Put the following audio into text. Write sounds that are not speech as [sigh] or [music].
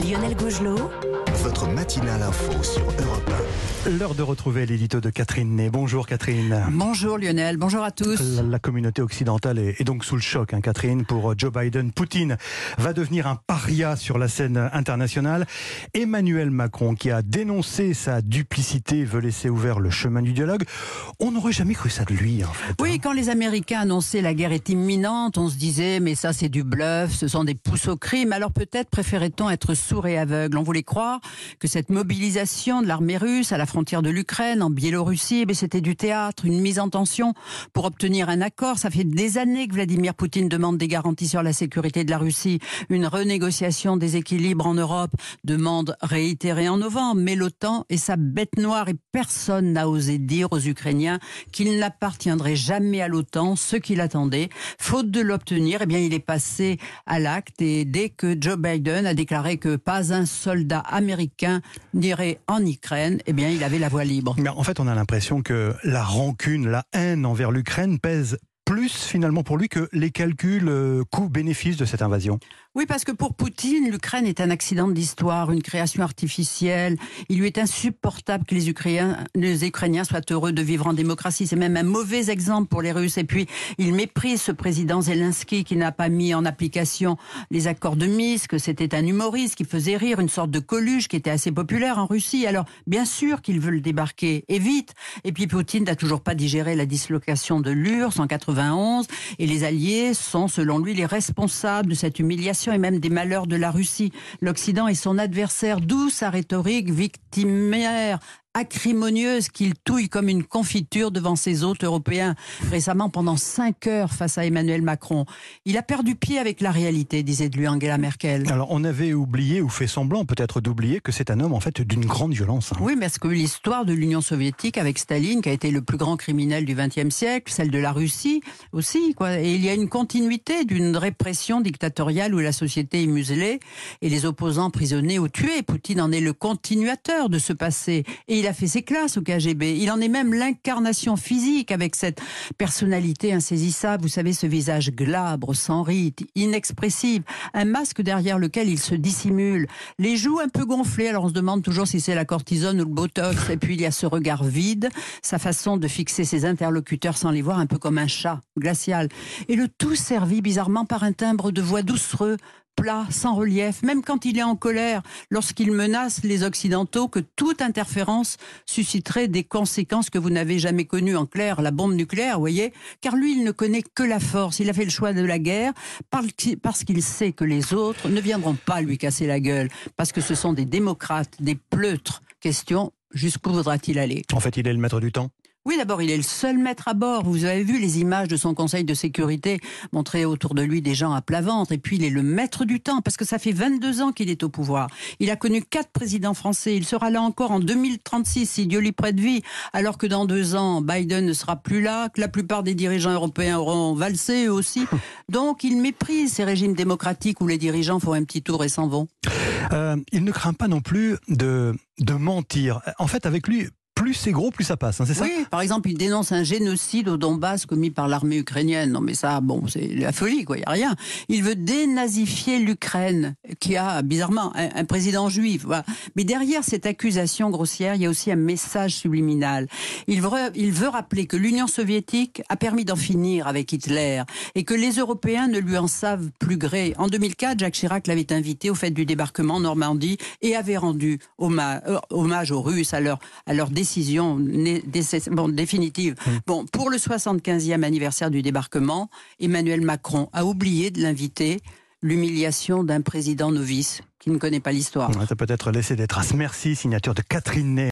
Lionel Gougelot. Votre matinale info sur Europe L'heure de retrouver l'édito de Catherine Ney. Bonjour Catherine. Bonjour Lionel, bonjour à tous. La, la communauté occidentale est, est, donc sous le choc, hein, Catherine, pour Joe Biden. Poutine va devenir un paria sur la scène internationale. Emmanuel Macron, qui a dénoncé sa duplicité, veut laisser ouvert le chemin du dialogue. On n'aurait jamais cru ça de lui, en fait. Oui, hein. quand les Américains annonçaient la guerre est imminente, on se disait, mais ça c'est du bluff, ce sont des pousses au crime. Alors peut-être préférait-on être sourd et aveugle. On voulait croire que cette mobilisation de l'armée russe à la frontière de l'Ukraine, en Biélorussie, eh c'était du théâtre, une mise en tension pour obtenir un accord. Ça fait des années que Vladimir Poutine demande des garanties sur la sécurité de la Russie, une renégociation des équilibres en Europe, demande réitérée en novembre. Mais l'OTAN est sa bête noire et personne n'a osé dire aux Ukrainiens qu'il n'appartiendrait jamais à l'OTAN, ce qu'il attendait. Faute de l'obtenir, eh bien, il est passé à l'acte et dès que Joe Biden a déclaré que pas un soldat américain n'irait en Ukraine, eh bien, il avait la voie libre. Mais en fait, on a l'impression que la rancune, la haine envers l'Ukraine pèse plus finalement pour lui que les calculs euh, coûts-bénéfices de cette invasion? Oui, parce que pour Poutine, l'Ukraine est un accident de l'histoire, une création artificielle. Il lui est insupportable que les Ukrainiens, soient heureux de vivre en démocratie. C'est même un mauvais exemple pour les Russes. Et puis, il méprise ce président Zelensky qui n'a pas mis en application les accords de Minsk. C'était un humoriste qui faisait rire, une sorte de Coluche qui était assez populaire en Russie. Alors, bien sûr qu'il veut le débarquer, et vite. Et puis, Poutine n'a toujours pas digéré la dislocation de l'URSS en 91. Et les Alliés sont, selon lui, les responsables de cette humiliation et même des malheurs de la Russie. L'Occident est son adversaire, d'où sa rhétorique victimaire acrimonieuse qu'il touille comme une confiture devant ses hôtes européens récemment pendant cinq heures face à Emmanuel Macron. Il a perdu pied avec la réalité, disait de lui Angela Merkel. Alors on avait oublié ou fait semblant peut-être d'oublier que c'est un homme en fait d'une grande violence. Hein. Oui, parce que l'histoire de l'Union soviétique avec Staline, qui a été le plus grand criminel du XXe siècle, celle de la Russie aussi, quoi. Et il y a une continuité d'une répression dictatoriale où la société est muselée et les opposants prisonnés ou tués. Poutine en est le continuateur de ce passé. Et il a fait ses classes au KGB. Il en est même l'incarnation physique avec cette personnalité insaisissable. Vous savez, ce visage glabre, sans rite, inexpressive, un masque derrière lequel il se dissimule, les joues un peu gonflées. Alors on se demande toujours si c'est la cortisone ou le botox. Et puis il y a ce regard vide, sa façon de fixer ses interlocuteurs sans les voir, un peu comme un chat glacial. Et le tout servi bizarrement par un timbre de voix doucereux, plat, sans relief, même quand il est en colère, lorsqu'il menace les Occidentaux que toute interférence susciterait des conséquences que vous n'avez jamais connues. En clair, la bombe nucléaire, vous voyez Car lui, il ne connaît que la force. Il a fait le choix de la guerre parce qu'il sait que les autres ne viendront pas lui casser la gueule, parce que ce sont des démocrates, des pleutres. Question, jusqu'où voudra-t-il aller? En fait, il est le maître du temps oui, d'abord, il est le seul maître à bord. Vous avez vu les images de son conseil de sécurité montrer autour de lui des gens à plat ventre. Et puis, il est le maître du temps parce que ça fait 22 ans qu'il est au pouvoir. Il a connu quatre présidents français. Il sera là encore en 2036 si Dieu lui prête vie. Alors que dans deux ans, Biden ne sera plus là, que la plupart des dirigeants européens auront valsé eux aussi. [laughs] Donc, il méprise ces régimes démocratiques où les dirigeants font un petit tour et s'en vont. Euh, il ne craint pas non plus de, de mentir. En fait, avec lui, plus c'est gros, plus ça passe, hein, c'est ça par exemple, il dénonce un génocide au Donbass commis par l'armée ukrainienne. Non mais ça, bon, c'est la folie, quoi, il n'y a rien. Il veut dénazifier l'Ukraine, qui a, bizarrement, un, président juif. Mais derrière cette accusation grossière, il y a aussi un message subliminal. Il veut, rappeler que l'Union soviétique a permis d'en finir avec Hitler et que les Européens ne lui en savent plus gré. En 2004, Jacques Chirac l'avait invité au fait du débarquement en Normandie et avait rendu hommage, euh, hommage aux Russes à leur décision bon, définitive. Bon, pour le 75e anniversaire du débarquement, Emmanuel Macron a oublié de l'inviter l'humiliation d'un président novice qui ne connaît pas l'histoire. Ça peut être laissé des traces. Merci, signature de Catherine Ney.